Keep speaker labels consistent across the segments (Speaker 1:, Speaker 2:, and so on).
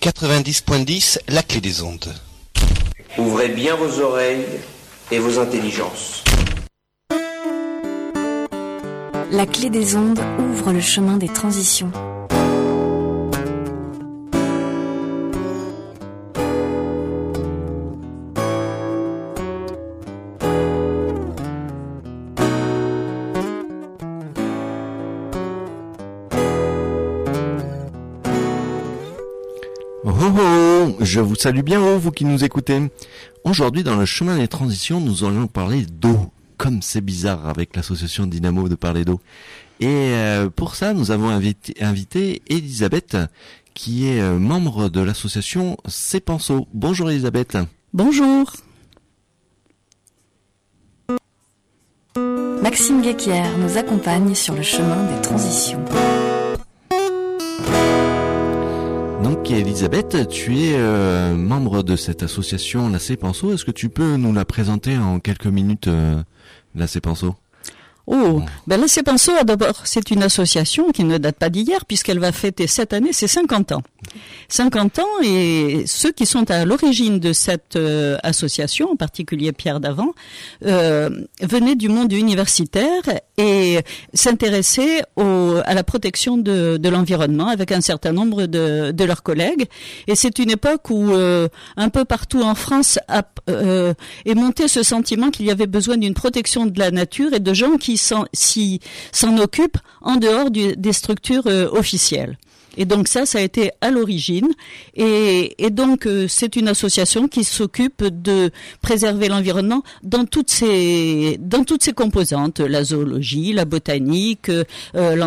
Speaker 1: 90.10, la clé des ondes.
Speaker 2: Ouvrez bien vos oreilles et vos intelligences.
Speaker 3: La clé des ondes ouvre le chemin des transitions.
Speaker 4: Salue bien, vous qui nous écoutez. Aujourd'hui, dans le chemin des transitions, nous allons parler d'eau. Comme c'est bizarre avec l'association Dynamo de parler d'eau. Et euh, pour ça, nous avons invité, Elisabeth, qui est euh, membre de l'association C'est. Bonjour Elisabeth.
Speaker 5: Bonjour.
Speaker 3: Maxime Guéquière nous accompagne sur le chemin des transitions.
Speaker 4: Donc Elisabeth, tu es euh, membre de cette association La Penso. Est-ce que tu peux nous la présenter en quelques minutes, euh, La Penso
Speaker 5: Oh, ben là c'est Penso, d'abord, c'est une association qui ne date pas d'hier puisqu'elle va fêter cette année ses 50 ans. 50 ans et ceux qui sont à l'origine de cette euh, association, en particulier Pierre Davant, euh, venaient du monde universitaire et s'intéressaient à la protection de, de l'environnement avec un certain nombre de, de leurs collègues. Et c'est une époque où euh, un peu partout en France a, euh, est monté ce sentiment qu'il y avait besoin d'une protection de la nature et de gens qui s'en occupent en dehors des structures euh, officielles. Et donc ça, ça a été à l'origine. Et, et, donc euh, c'est une association qui s'occupe de préserver l'environnement dans toutes ses dans toutes ses composantes, la zoologie, la botanique, euh,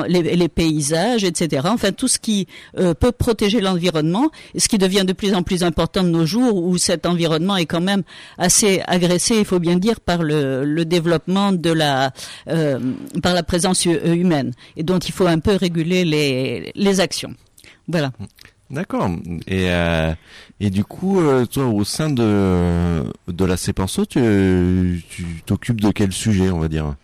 Speaker 5: les, les, paysages, etc. Enfin tout ce qui euh, peut protéger l'environnement, ce qui devient de plus en plus important de nos jours, où cet environnement est quand même assez agressé, il faut bien dire, par le, le développement de la euh, par la présence humaine, et dont il faut un peu réguler les les actions. Voilà.
Speaker 4: D'accord. Et euh, et du coup, euh, toi, au sein de de la CEPENSO, tu t'occupes de quel sujet, on va dire?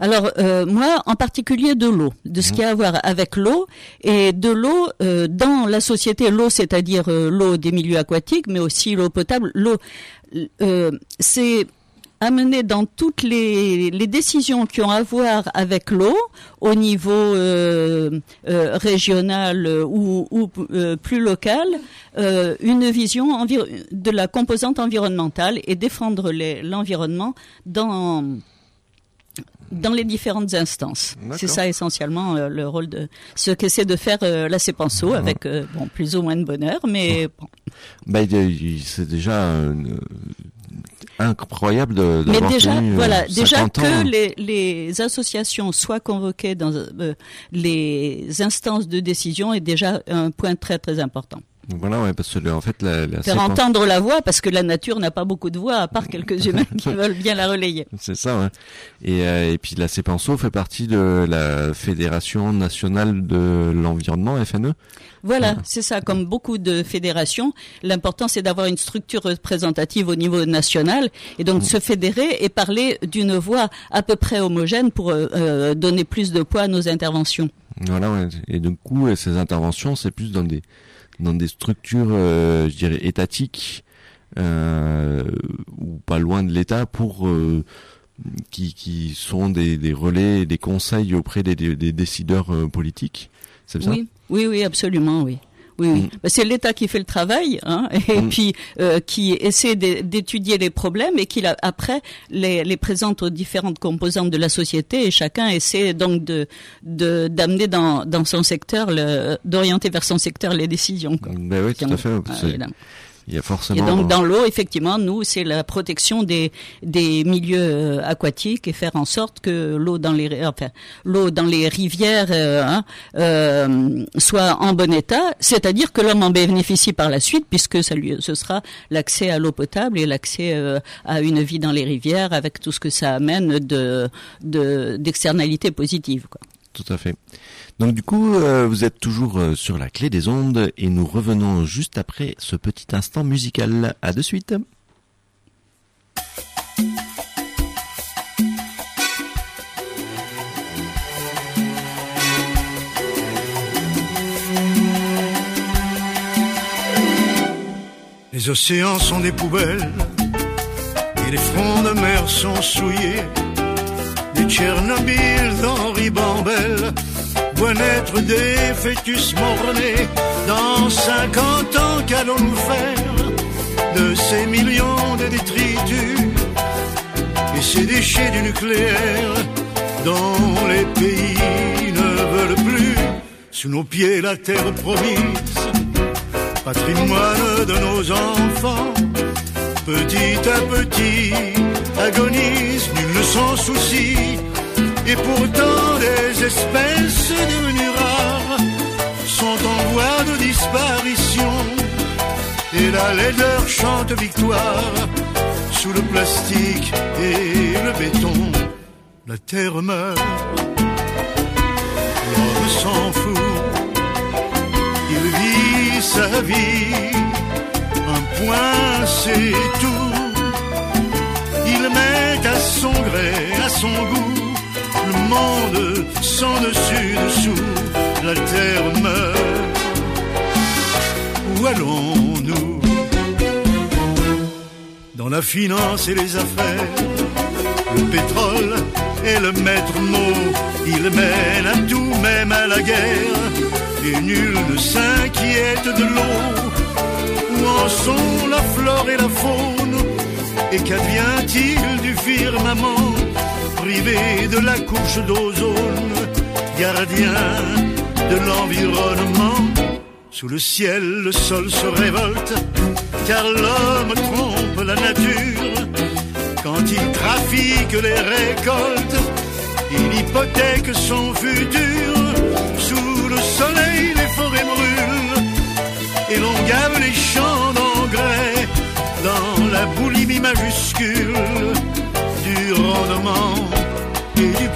Speaker 5: Alors euh, moi, en particulier de l'eau, de ce mmh. qui a à voir avec l'eau et de l'eau euh, dans la société, l'eau, c'est-à-dire euh, l'eau des milieux aquatiques, mais aussi l'eau potable. L'eau, c'est amener dans toutes les, les, décisions qui ont à voir avec l'eau au niveau euh, euh, régional ou, ou euh, plus local euh, une vision de la composante environnementale et défendre l'environnement dans dans les différentes instances. C'est ça essentiellement euh, le rôle de ce qu'essaie de faire euh, la CEPANSO avec euh, bon plus ou moins de bonheur, mais bon.
Speaker 4: Bah, c'est déjà incroyable de,
Speaker 5: Mais déjà, voilà, déjà que les, les, associations soient convoquées dans euh, les instances de décision est déjà un point très très important.
Speaker 4: Voilà, ouais, parce que en fait, la, la
Speaker 5: faire entendre la voix, parce que la nature n'a pas beaucoup de voix, à part quelques humains qui veulent bien la relayer.
Speaker 4: C'est ça. Ouais. Et, euh, et puis la CEPENSO fait partie de la Fédération nationale de l'environnement, FNE.
Speaker 5: Voilà, c'est ça. Comme beaucoup de fédérations, l'important c'est d'avoir une structure représentative au niveau national et donc se fédérer et parler d'une voix à peu près homogène pour euh, euh donner plus de poids à nos interventions.
Speaker 4: Voilà, ouais. et du coup, ces interventions, c'est plus dans des dans des structures, euh, je dirais, étatiques euh, ou pas loin de l'État pour euh, qui, qui sont des, relais, des conseils auprès des, décideurs politiques. C'est ça?
Speaker 5: Oui, oui, oui, absolument, oui. Oui, oui. Mm. Bah, c'est l'État qui fait le travail, hein, et mm. puis euh, qui essaie d'étudier les problèmes et qui après les, les, présente aux différentes composantes de la société et chacun essaie donc de d'amener dans, dans son secteur, d'orienter vers son secteur les décisions. Quoi.
Speaker 4: Ben oui, tout à fait. Il y a forcément.
Speaker 5: Et donc dans l'eau, effectivement, nous, c'est la protection des des milieux euh, aquatiques et faire en sorte que l'eau dans les enfin l'eau dans les rivières euh, hein, euh, soit en bon état, c'est-à-dire que l'homme en bénéficie par la suite puisque ça lui ce sera l'accès à l'eau potable et l'accès euh, à une vie dans les rivières avec tout ce que ça amène de d'externalités positives quoi.
Speaker 4: Tout à fait. Donc du coup, euh, vous êtes toujours euh, sur la clé des ondes et nous revenons juste après ce petit instant musical. À de suite.
Speaker 1: Les océans sont des poubelles et les fronts de mer sont souillés. Des Tchernobyl d'Henri Bambel naître des fœtus mort-nés. Dans 50 ans, qu'allons-nous faire de ces millions de détritus et ces déchets du nucléaire dont les pays ne veulent plus sous nos pieds la terre promise, patrimoine de nos enfants, petit à petit agonise, nul ne s'en soucie, et pourtant des espèces devenues rares sont en voie de disparition, et la laideur chante victoire sous le plastique et le béton. La terre meurt, l'homme s'en fout, il vit sa vie, un point c'est tout. Il met à son gré, à son goût, monde sans dessus dessous, la terre meurt. Où allons-nous? Dans la finance et les affaires, le pétrole est le maître mot, il mène à tout, même à la guerre, et nul ne s'inquiète de l'eau. Où en sont la flore et la faune? Et qu'advient-il du firmament? Privé de la couche d'ozone Gardien de l'environnement. Sous le ciel, le sol se révolte Car l'homme trompe la nature. Quand il trafique les récoltes Il hypothèque son futur. Sous le soleil, les forêts brûlent et l'on gave les champs d'engrais dans la boulimie majuscule du rendement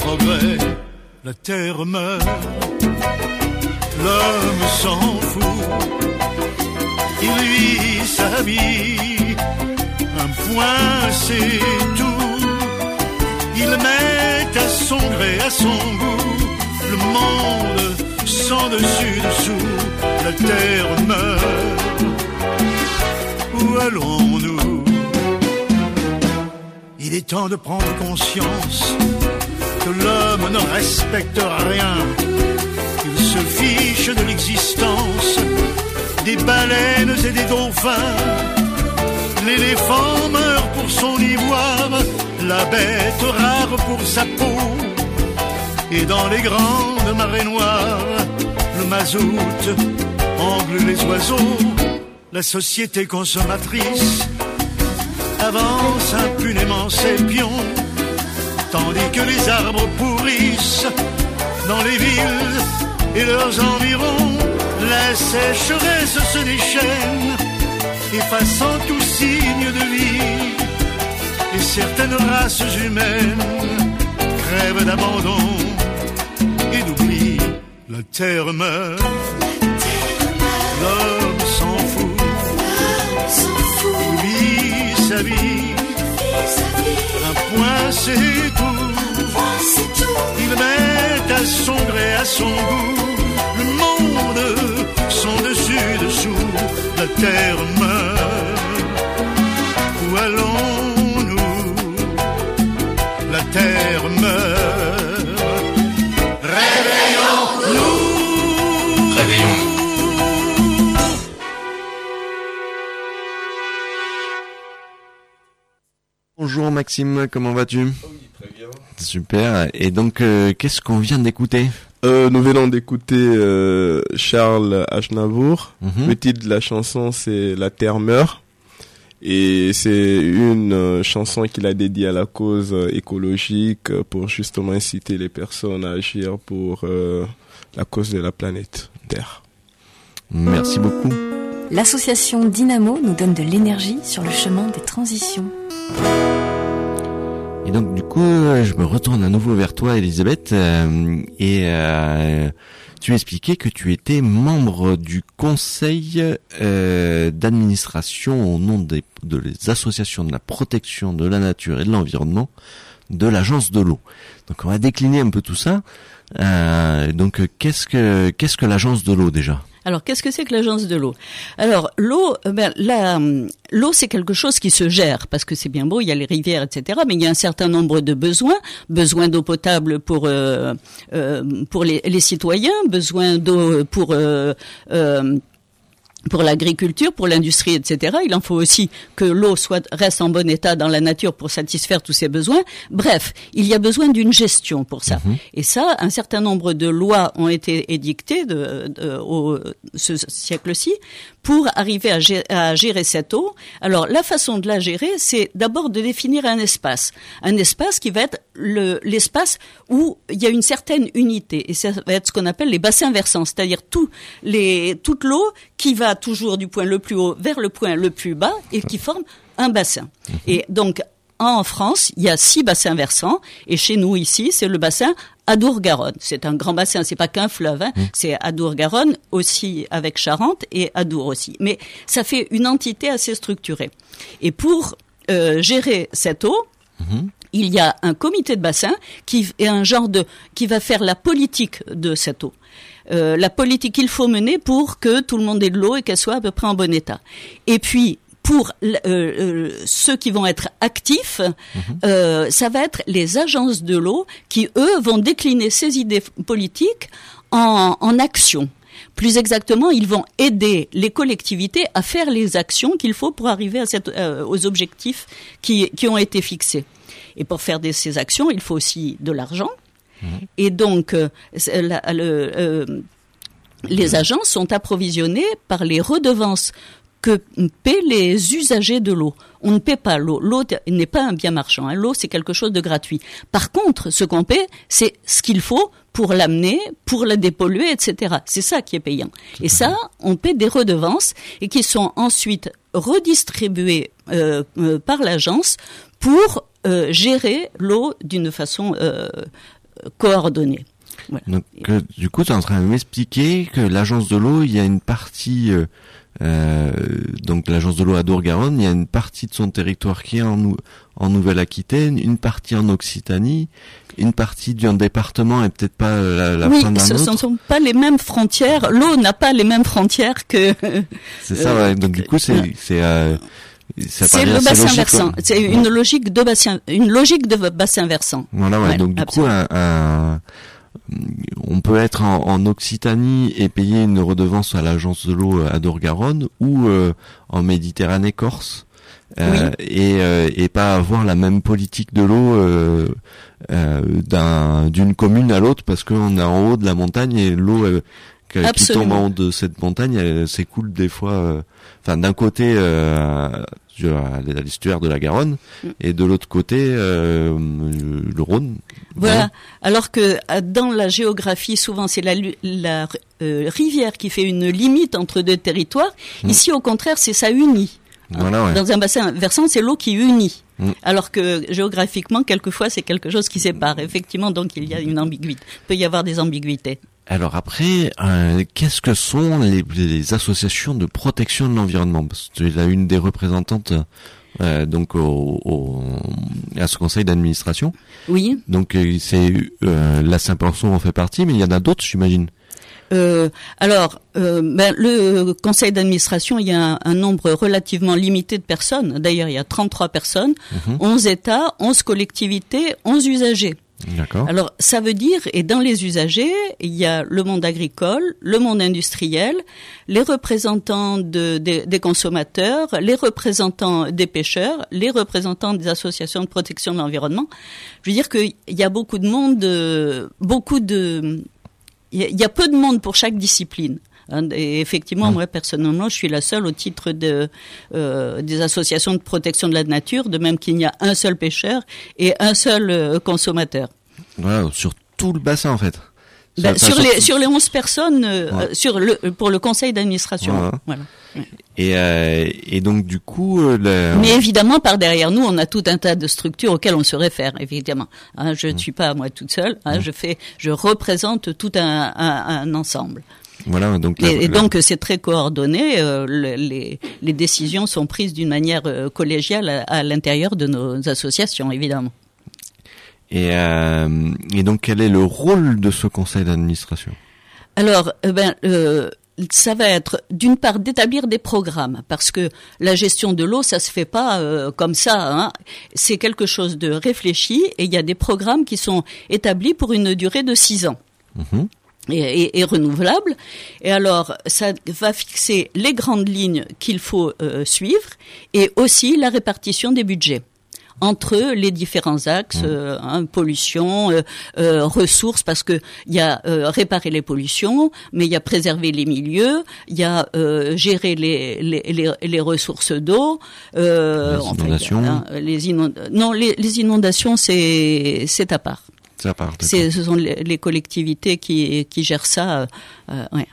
Speaker 1: progrès. La terre meurt, l'homme s'en fout, il vit sa vie, un point c'est tout. Il met à son gré, à son goût, le monde sans dessus dessous, la terre meurt. Où allons-nous? Il est temps de prendre conscience l'homme ne respecte rien, qu'il se fiche de l'existence des baleines et des dauphins. L'éléphant meurt pour son ivoire, la bête rare pour sa peau. Et dans les grandes marées noires, le mazout angle les oiseaux. La société consommatrice avance impunément ses pions, tandis que les arbres pourrissent dans les villes et leurs environs. La sécheresse se déchaîne, effaçant tout signe de vie. Et certaines races humaines crèvent d'abandon et d'oubli. La terre meurt, l'homme s'en fout, vit sa vie, un point c'est tout. Il met à son gré, à son goût, le monde sans dessus dessous, la terre meurt. Où allons-nous? La terre meurt.
Speaker 4: Maxime, comment vas-tu? Super. Et donc, euh, qu'est-ce qu'on vient d'écouter?
Speaker 6: Euh, nous venons d'écouter euh, Charles Aznavour.
Speaker 4: Mhm.
Speaker 6: Le titre de la chanson c'est La Terre meurt. Et c'est une euh, chanson qu'il a dédiée à la cause euh, écologique pour justement inciter les personnes à agir pour euh, la cause de la planète Terre.
Speaker 4: Merci beaucoup.
Speaker 3: L'association Dynamo nous donne de l'énergie sur le chemin des transitions.
Speaker 4: Et donc du coup, euh, je me retourne à nouveau vers toi, Elisabeth, euh, et euh, tu expliquais que tu étais membre du conseil euh, d'administration au nom des, de les associations de la protection de la nature et de l'environnement de l'agence de l'eau. Donc on va décliner un peu tout ça. Euh, donc qu'est-ce que qu'est-ce que l'agence de l'eau déjà?
Speaker 5: Alors, qu'est-ce que c'est que l'agence de l'eau? Alors, l'eau, euh, ben, l'eau, c'est quelque chose qui se gère parce que c'est bien beau, il y a les rivières, etc. Mais il y a un certain nombre de besoins, besoin d'eau potable pour euh, euh, pour les, les, citoyens, besoin d'eau pour euh, pour l'agriculture, pour l'industrie, etc. Il en faut aussi que l'eau soit reste en bon état dans la nature pour satisfaire tous ces besoins. Bref, il y a besoin d'une gestion pour ça. Mhm. Et ça, un certain nombre de lois ont été édictées de, de, au ce siècle-ci pour arriver à gérer, à gérer, cette eau. Alors, la façon de la gérer, c'est d'abord de définir un espace. Un espace qui va être l'espace où il y a une certaine unité. Et ça va être ce qu'on appelle les bassins versants, c'est-à-dire tout les, toute l'eau qui va toujours du point le plus haut vers le point le plus bas et qui forme un bassin. Mhm. Et donc, en France, il y a six bassins versants, et chez nous ici, c'est le bassin Adour-Garonne. C'est un grand bassin, c'est pas qu'un fleuve, hein. Mmh. c'est Adour-Garonne aussi avec Charente et Adour aussi. Mais ça fait une entité assez structurée. Et pour euh, gérer cette eau, mmh. Il y a un comité de bassin qui est un genre de qui va faire la politique de cette eau. Euh, la politique qu'il faut mener pour que tout le monde ait de l'eau et qu'elle soit à peu près en bon état. Et puis pour euh, euh, ceux qui vont être actifs, mhm. euh, ça va être les agences de l'eau qui, eux, vont décliner ces idées politiques en, en action. Plus exactement, ils vont aider les collectivités à faire les actions qu'il faut pour arriver à cette, euh, aux objectifs qui, qui ont été fixés. Et pour faire des, ces actions, il faut aussi de l'argent. Mhm. Et donc, euh, la, le, les agences sont approvisionnées par les redevances que paient les usagers de l'eau. On ne paie pas l'eau. L'eau n'est pas un bien marchand. Hein. L'eau, c'est quelque chose de gratuit. Par contre, ce qu'on paie, c'est ce qu'il faut pour l'amener, pour la dépolluer, etc. C'est ça qui est payant. Et ça, on paie des redevances et qui sont ensuite redistribuées euh, euh, par l'agence pour euh, gérer l'eau d'une façon coordonnée.
Speaker 4: Donc, du coup, tu es en train de m'expliquer que l'agence de l'eau, il y a une partie euh, donc l'agence de l'eau à Dour-Garonne, il y a une partie de son territoire qui est en, en Nouvelle-Aquitaine, une partie en Occitanie, une partie d'un département et peut-être pas la, la
Speaker 5: oui,
Speaker 4: fin d'un
Speaker 5: autre.
Speaker 4: ce
Speaker 5: ne sont pas les mêmes frontières. L'eau n'a pas les mêmes frontières que.
Speaker 4: C'est ça. Ouais. Donc du coup, c'est c'est euh,
Speaker 5: le bassin versant. C'est une logique de bassin, une logique de bassin versant.
Speaker 4: Voilà. Ouais, donc du coup, un, un on peut être en, Occitanie et payer une redevance à l'agence de l'eau à Dorgaronne ou euh, en Méditerranée corse euh, et, euh, et pas avoir la même politique de l'eau d'un d'une commune à l'autre parce qu'on est en haut de la montagne et l'eau qui tombe en haut de cette montagne elle s'écoule des fois enfin d'un côté à l'estuaire de la Garonne, mm. et de l'autre côté euh, le Rhône.
Speaker 5: Voilà. Alors que euh, dans la géographie, souvent c'est la, la euh, rivière qui fait une limite entre deux territoires. Mm. Ici, au contraire, c'est ça unit.
Speaker 4: Voilà,
Speaker 5: Dans un bassin versant, c'est l'eau qui unit. Mm. Alors que géographiquement, quelquefois, c'est quelque chose qui sépare. Effectivement, donc il y a une ambiguïté. Il peut y avoir des ambiguïtés.
Speaker 4: Alors après, euh, qu'est-ce que sont les, associations de protection de l'environnement? Parce que tu es une des représentantes euh, donc au, à ce conseil d'administration.
Speaker 5: Oui.
Speaker 4: Donc euh, c'est euh, la Saint-Penson en fait partie, mais il y en a d'autres, j'imagine.
Speaker 5: Euh, alors, euh, ben, le conseil d'administration, il y a un, nombre relativement limité de personnes. D'ailleurs, il y a 33 personnes, 11 mhm. États, 11 collectivités, 11 usagers. Alors, ça veut dire, et dans les usagers, il y a le monde agricole, le monde industriel, les représentants de, des consommateurs, les représentants des pêcheurs, les représentants des associations de protection de l'environnement. Je veux dire qu'il y a beaucoup de monde, beaucoup de, il y a peu de monde pour chaque discipline. Hein, et effectivement, moi personnellement, je suis la seule au titre de euh, des associations de protection de la nature, de même qu'il n'y a un seul pêcheur et un seul euh, consommateur.
Speaker 4: Voilà, sur tout le bassin en fait.
Speaker 5: Ben, sur, les sur les 11 personnes euh, sur le pour le conseil d'administration. Voilà.
Speaker 4: Et, euh, et donc du coup,
Speaker 5: mais évidemment par derrière nous, on a tout un tas de structures auxquelles on se réfère. Évidemment, hein, je ne suis pas moi toute seule. Hein, Je fais, je représente tout un, un, un ensemble.
Speaker 4: Voilà, donc
Speaker 5: et, donc c'est très coordonné. Euh, les, les, décisions sont prises d'une manière euh, collégiale à, l'intérieur de nos associations, évidemment.
Speaker 4: Et, euh, et donc, quel est le rôle de ce conseil d'administration?
Speaker 5: Alors, eh ben, euh, ça va être d'une part d'établir des programmes parce que la gestion de l'eau ça se fait pas euh, comme ça hein. c'est quelque chose de réfléchi et il y a des programmes qui sont établis pour une durée de six ans
Speaker 4: Mhm.
Speaker 5: Et, et, et renouvelable. Et alors, ça va fixer les grandes lignes qu'il faut euh, suivre et aussi la répartition des budgets entre les différents axes, euh, hein, pollution, euh, euh, ressources, parce que il y a euh, réparer les pollutions, mais il y a préserver les milieux, il y a euh, gérer les, les, les, les ressources d'eau, euh,
Speaker 4: Les
Speaker 5: enfin, a,
Speaker 4: inondations.
Speaker 5: hein, les inond- non, les, les inondations c'est c'est à part.
Speaker 4: Ça part.
Speaker 5: ce sont les, collectivités qui, qui gèrent ça. euh, euh, ouais.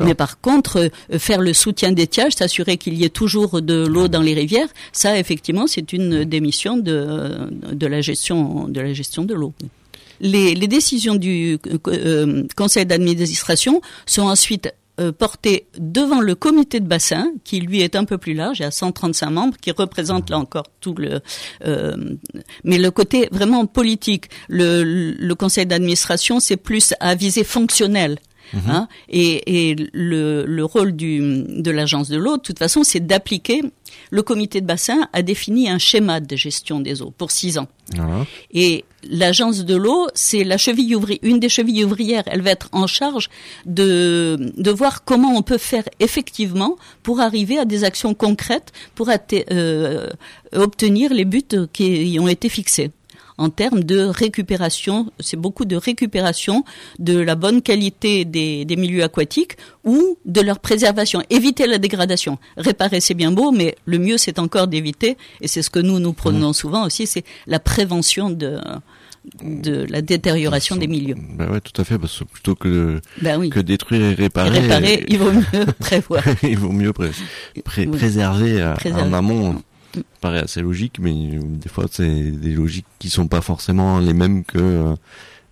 Speaker 5: Mais par contre, euh, faire le soutien d'étiage, s'assurer qu'il y ait toujours de l'eau dans les rivières, ça, effectivement, c'est une des missions de, de la gestion de la gestion de l'eau. Les, les décisions du euh, conseil d'administration sont ensuite euh, portées devant le comité de bassin, qui lui est un peu plus large, il y a 135 membres, qui représentent là encore tout le... euh, mais le côté vraiment politique, le, le conseil d'administration, c'est plus à visée fonctionnelle. Hein, et et le, le rôle du, de l'agence de l'eau, de toute façon, c'est d'appliquer. Le comité de bassin a défini un schéma de gestion des eaux pour six ans.
Speaker 4: Voilà.
Speaker 5: Et l'agence de l'eau, c'est la cheville ouvrière, une des chevilles ouvrières. Elle va être en charge de, de voir comment on peut faire effectivement pour arriver à des actions concrètes pour euh, obtenir les buts qui ont été fixés. En termes de récupération, c'est beaucoup de récupération de la bonne qualité des, des milieux aquatiques ou de leur préservation. Éviter la dégradation. Réparer, c'est bien beau, mais le mieux, c'est encore d'éviter, et c'est ce que nous, nous prenons souvent aussi, c'est la prévention de, de la détérioration des milieux.
Speaker 4: Bah ouais, tout à fait, parce que plutôt que,
Speaker 5: Ben oui.
Speaker 4: que détruire et
Speaker 5: Et
Speaker 4: réparer,
Speaker 5: réparer, il vaut mieux prévoir.
Speaker 4: il vaut mieux pré- pré-
Speaker 5: Oui.
Speaker 4: préserver euh,
Speaker 5: Préserver.
Speaker 4: en amont. Paraît assez logique, mais euh, des fois c'est des logiques qui sont pas forcément les mêmes que euh,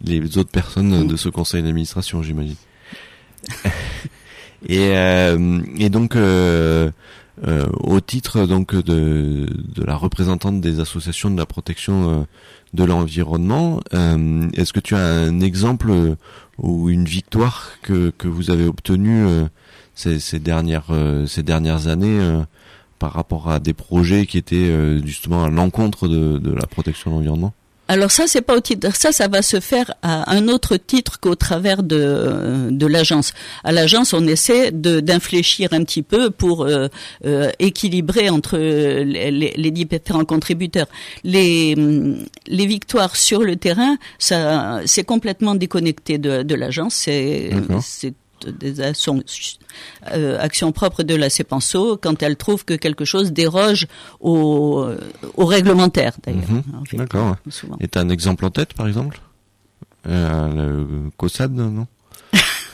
Speaker 4: les autres personnes de ce conseil d'administration, j'imagine. et, euh, et donc euh, euh, au titre donc de, de la représentante des associations de la protection euh, de l'environnement, est-ce que tu as un exemple ou une victoire que, que vous avez obtenue ces, ces dernières ces dernières années par rapport à des projets qui étaient euh, justement à l'encontre de, de la protection de l'environnement
Speaker 5: Alors ça, c'est pas au titre. Ça, ça va se faire à un autre titre qu'au travers de de l'agence. À l'agence, on essaie de d'infléchir un petit peu pour euh, euh, équilibrer entre les, différents contributeurs. Les les victoires sur le terrain, ça c'est complètement déconnecté de de l'agence. C'est. C'est des actions, euh, actions propres de la CEPANSO quand elle trouve que quelque chose déroge au, au réglementaire d'ailleurs.
Speaker 4: Mhm.
Speaker 5: En fait,
Speaker 4: D'accord. Et t'as un exemple en tête par exemple? Euh, le COSAD non?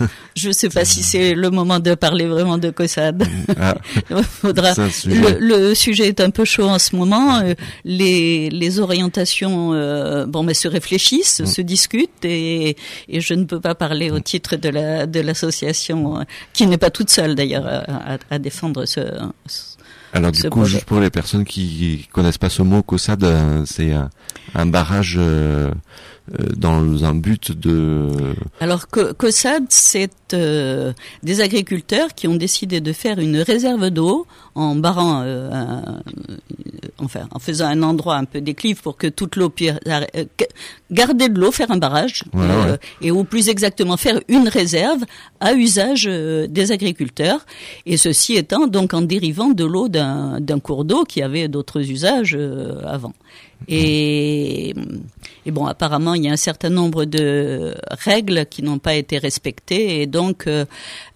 Speaker 5: Je sais pas si c'est le moment de parler vraiment de COSAD.
Speaker 4: ah,
Speaker 5: faudra. Le, le sujet est un peu chaud en ce moment. Euh, Les, les orientations, euh, bon, mais se réfléchissent,
Speaker 4: Mm.
Speaker 5: se discutent, et, et je ne peux pas parler au titre de la de l'association, euh, qui n'est pas toute seule d'ailleurs à, à- à défendre ce. ce-
Speaker 4: Alors du coup,
Speaker 5: projet.
Speaker 4: juste pour les personnes qui connaissent pas ce mot, COSAD, euh, c'est un, un barrage euh, dans un but de...
Speaker 5: Alors Co- COSAD, c'est euh, des agriculteurs qui ont décidé de faire une réserve d'eau en barrant, euh, un- enfin, en faisant un endroit un peu déclive pour que toute l'eau puisse euh, garder de l'eau, faire un barrage,
Speaker 4: Ouais,
Speaker 5: euh,
Speaker 4: ouais.
Speaker 5: et ou plus exactement faire une réserve à usage euh, des agriculteurs. Et ceci étant donc en dérivant de l'eau d'un d'un cours d'eau qui avait d'autres usages euh, avant. Et, et bon, apparemment, il y a un certain nombre de règles qui n'ont pas été respectées, et donc euh,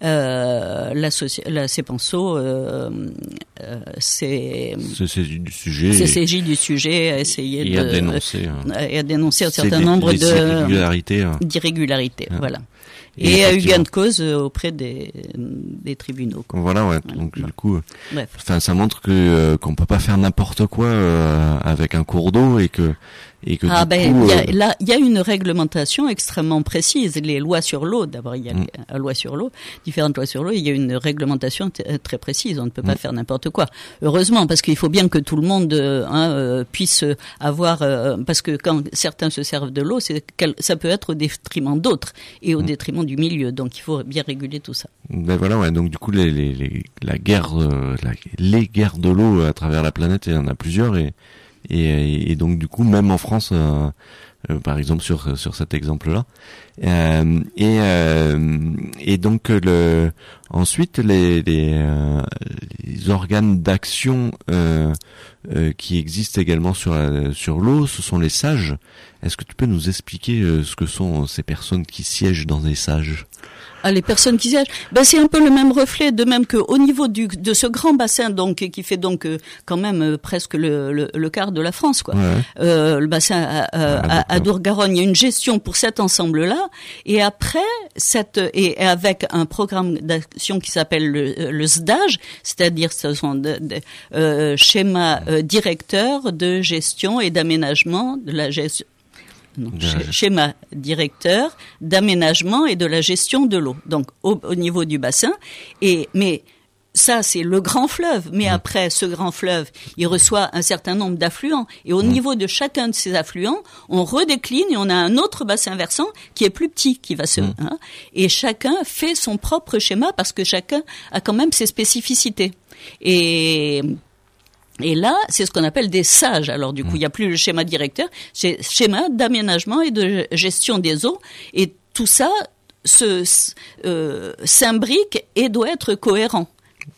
Speaker 5: euh, la, la CEPANSO euh, euh, s'est
Speaker 4: du sujet
Speaker 5: s'est
Speaker 4: et,
Speaker 5: saisi du sujet, a essayé
Speaker 4: et
Speaker 5: de
Speaker 4: dénoncer. hein.
Speaker 5: et a dénoncé un certain nombre
Speaker 4: hein.
Speaker 5: d'irrégularités.
Speaker 4: Ouais.
Speaker 5: Voilà. Et, a eu gain de cause auprès des, des tribunaux.
Speaker 4: Quoi. Voilà, ouais. Donc du coup, enfin, ça montre que qu'on peut pas faire n'importe quoi avec un cours d'eau et que
Speaker 5: ah ben, y a, euh, là, il y a une réglementation extrêmement précise. Les lois sur l'eau, d'abord, il y a mm. la loi sur l'eau, différentes lois sur l'eau. Il y a une réglementation euh, très précise. On ne peut pas mm. faire n'importe quoi. Heureusement, parce qu'il faut bien que tout le monde euh, hein, puisse avoir, parce que quand certains se servent de l'eau, c'est ça peut être au détriment d'autres et au mm. détriment du milieu. Donc, il faut bien réguler tout ça.
Speaker 4: Ben voilà, ouais. Donc, du coup, les, les, les la guerre, les guerres de l'eau à travers la planète, il y en a plusieurs et et, et, donc du coup, même en France, euh, euh, par exemple sur sur cet exemple-là, euh, et et donc le ensuite les les, les organes d'action qui existent également sur sur l'eau, ce sont les sages. Est-ce que tu peux nous expliquer ce que sont ces personnes qui siègent dans les sages?
Speaker 5: Ah, les personnes qui siègent, ben c'est un peu le même reflet, de même que au niveau du, de ce grand bassin donc qui fait donc euh, quand même euh, presque le, le, le, quart de la France quoi. Euh, le bassin à, à, Dour-Garonne, il y a une gestion pour cet ensemble-là, et après cette et avec un programme d'action qui s'appelle le, le SDAGE, c'est-à-dire ce sont des de, euh, schémas directeurs de gestion et d'aménagement de la gestion schéma directeur d'aménagement et de la gestion de l'eau. Donc au, niveau du bassin. Et mais ça, c'est le grand fleuve. Mais après, ce grand fleuve, il reçoit un certain nombre d'affluents. Et au niveau de chacun de ces affluents, on redécline et on a un autre bassin versant qui est plus petit, qui va se... Hein, et chacun fait son propre schéma parce que chacun a quand même ses spécificités. Et et là, c'est ce qu'on appelle des sages. Alors du coup, il n'y a plus le schéma directeur, c'est schéma d'aménagement et de gestion des eaux. Et tout ça se euh, s'imbrique et doit être cohérent.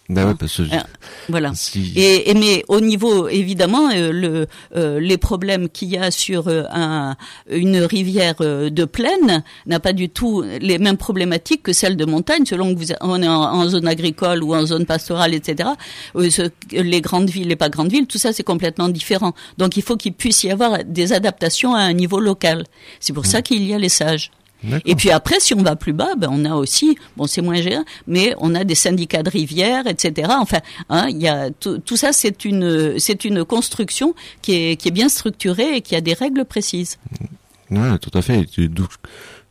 Speaker 4: Ben ouais, parce que
Speaker 5: ah, voilà. Et, mais au niveau évidemment euh, le euh, les problèmes qu'il y a sur euh, un, une rivière de plaine n'a pas du tout les mêmes problématiques que celles de montagne selon que vous on est en, zone agricole ou en zone pastorale etc. les grandes villes et pas grandes villes tout ça c'est complètement différent. Donc il faut qu'il puisse y avoir des adaptations à un niveau local. C'est pour ça qu'il y a les sages. Et puis après, si on va plus bas, ben on a aussi, bon c'est moins géré, mais on a des syndicats de rivières, etc. Enfin, hein, il y a tout, ça, c'est une c'est une construction qui est qui est bien structurée et qui a des règles précises.
Speaker 4: Ouais, tout à fait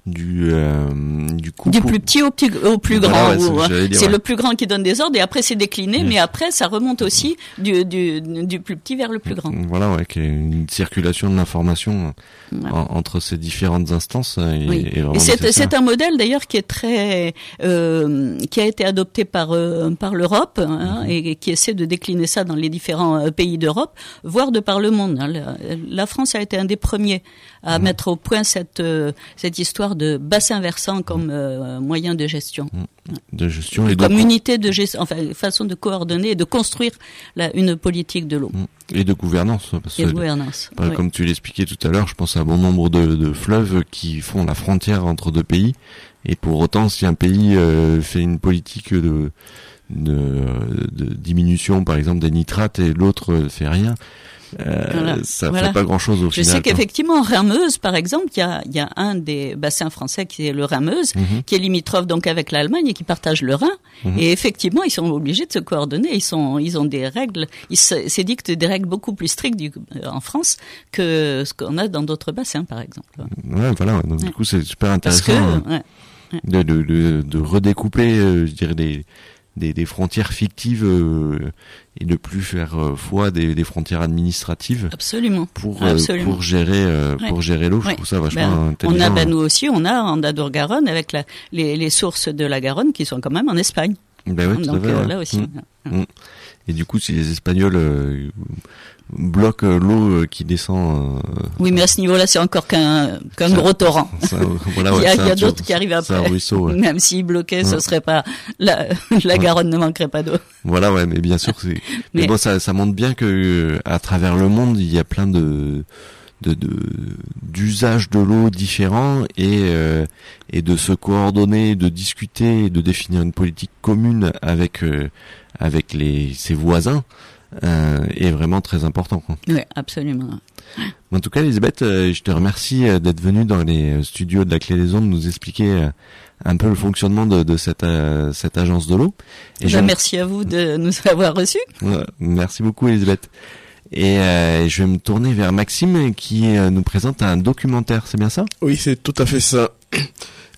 Speaker 4: du euh,
Speaker 5: du coup du plus petit au, petit, au plus grand c'est le plus grand qui donne des ordres et après c'est décliné mais après ça remonte aussi du, du, du plus petit vers le plus grand.
Speaker 4: Voilà ouais qui est une circulation de l'information entre ces différentes instances et,
Speaker 5: oui. et, c'est un modèle d'ailleurs qui est très euh, qui a été adopté par euh, par l'Europe hein, mhm. et, qui essaie de décliner ça dans les différents euh, pays d'Europe voire de par le monde hein. la, la, France a été un des premiers à mettre au point cette euh, cette histoire de bassin versant comme euh, moyen de gestion. Mm.
Speaker 4: De gestion et
Speaker 5: comme unité de gestion, enfin façon de coordonner et de construire la, une politique de l'eau.
Speaker 4: Mm. Et de gouvernance.
Speaker 5: Parce et de gouvernance.
Speaker 4: Comme tu l'expliquais tout à l'heure, je pense à bon nombre de, de, fleuves qui font la frontière entre deux pays. Et pour autant, si un pays euh, fait une politique de, de, de, diminution, par exemple, des nitrates, et l'autre fait rien, euh, ça fait pas grand chose au
Speaker 5: Je
Speaker 4: final.
Speaker 5: Je sais qu'effectivement, Rameuse, par exemple, il y a, y a un des bassins français qui est le Rameuse, mhm. qui est limitrophe donc avec l'Allemagne et qui partage le Rhin. Mhm. Et effectivement, ils sont obligés de se coordonner. Ils sont, ils ont des règles. Ils s'édictent des règles beaucoup plus strictes du, euh, en France que ce qu'on a dans d'autres bassins, par exemple.
Speaker 4: Ouais, voilà. Donc du coup, c'est super intéressant. Que, de, de, de, de, redécouper, euh, je dirais, des, des, des frontières fictives euh, et de plus faire euh, foi des, des, frontières administratives.
Speaker 5: Absolument.
Speaker 4: Pour euh, pour gérer pour gérer l'eau, je trouve ça vachement ben,
Speaker 5: intelligent. On a ben, nous aussi, on a en Adour-Garonne avec la, les, les sources de la Garonne qui sont quand même en Espagne.
Speaker 4: Ben oui, Donc là aussi. Mmh. Mmh. Et du coup, si les Espagnols euh, l'eau euh, qui descend.
Speaker 5: Euh, oui, mais à ce niveau-là, c'est encore qu'un qu'un gros torrent. voilà, il y a, a d'autres qui arrivent après. Ruisseau, ouais. Même s'il bloquait, ce serait pas la, la Garonne ne manquerait pas d'eau.
Speaker 4: Voilà, ouais, mais bien sûr, c'est. mais, bon, ça, ça montre bien que à travers le monde, il y a plein de de d'usages de, l'eau différents et et de se coordonner, de discuter, de définir une politique commune avec avec les ses voisins euh, est vraiment très important. Quoi.
Speaker 5: Oui, absolument.
Speaker 4: En tout cas, Elisabeth, euh, je te remercie euh, d'être venue dans les studios de la Clé des Ondes nous expliquer un peu le fonctionnement de, de cette, cette agence de l'eau.
Speaker 5: Et ben, Merci à vous de nous avoir reçus.
Speaker 4: merci beaucoup Elisabeth. Et je vais me tourner vers Maxime qui nous présente un documentaire, c'est bien ça?
Speaker 6: Oui, c'est tout à fait ça.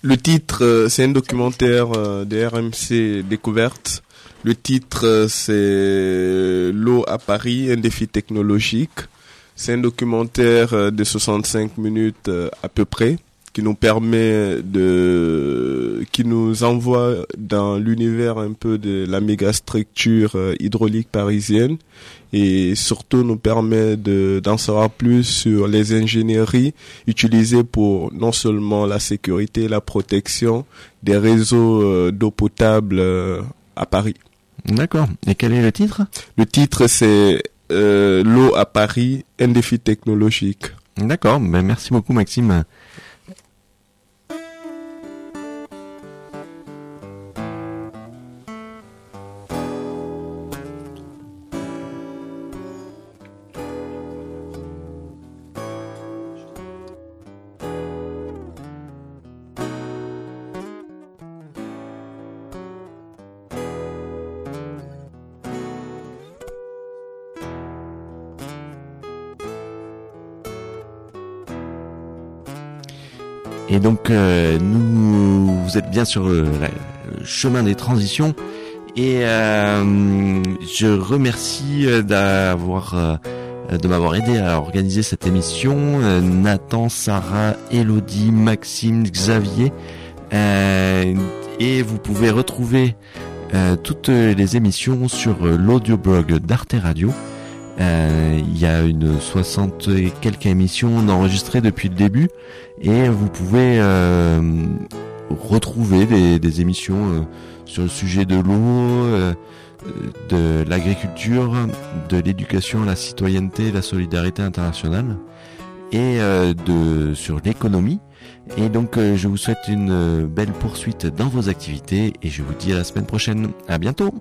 Speaker 6: Le titre, c'est un documentaire de RMC Découverte le titre, euh, c'est L'eau à Paris, un défi technologique. C'est un documentaire euh, de 65 minutes euh, à peu près qui nous permet de, qui nous envoie dans l'univers un peu de la mégastructure hydraulique parisienne et surtout nous permet de, d'en savoir plus sur les ingénieries utilisées pour non seulement la sécurité, la protection des réseaux d'eau potable à Paris.
Speaker 4: D'accord. Et quel est le titre?
Speaker 6: Le titre, c'est euh, L'eau à Paris, un défi technologique.
Speaker 4: D'accord. Ben, merci beaucoup, Maxime. Et donc euh, nous, vous êtes bien sur le, chemin des transitions. Et euh, je remercie euh, d'avoir de m'avoir aidé à organiser cette émission. Nathan, Sarah, Elodie, Maxime, Xavier. et vous pouvez retrouver toutes les émissions sur l'audioblog d'Arte Radio. Euh, il y a une soixante et quelques émissions enregistrées depuis le début et vous pouvez euh, retrouver des, des émissions euh, sur le sujet de l'eau, de l'agriculture, de l'éducation, la citoyenneté, la solidarité internationale et de sur l'économie. Et donc je vous souhaite une belle poursuite dans vos activités et je vous dis à la semaine prochaine. À bientôt.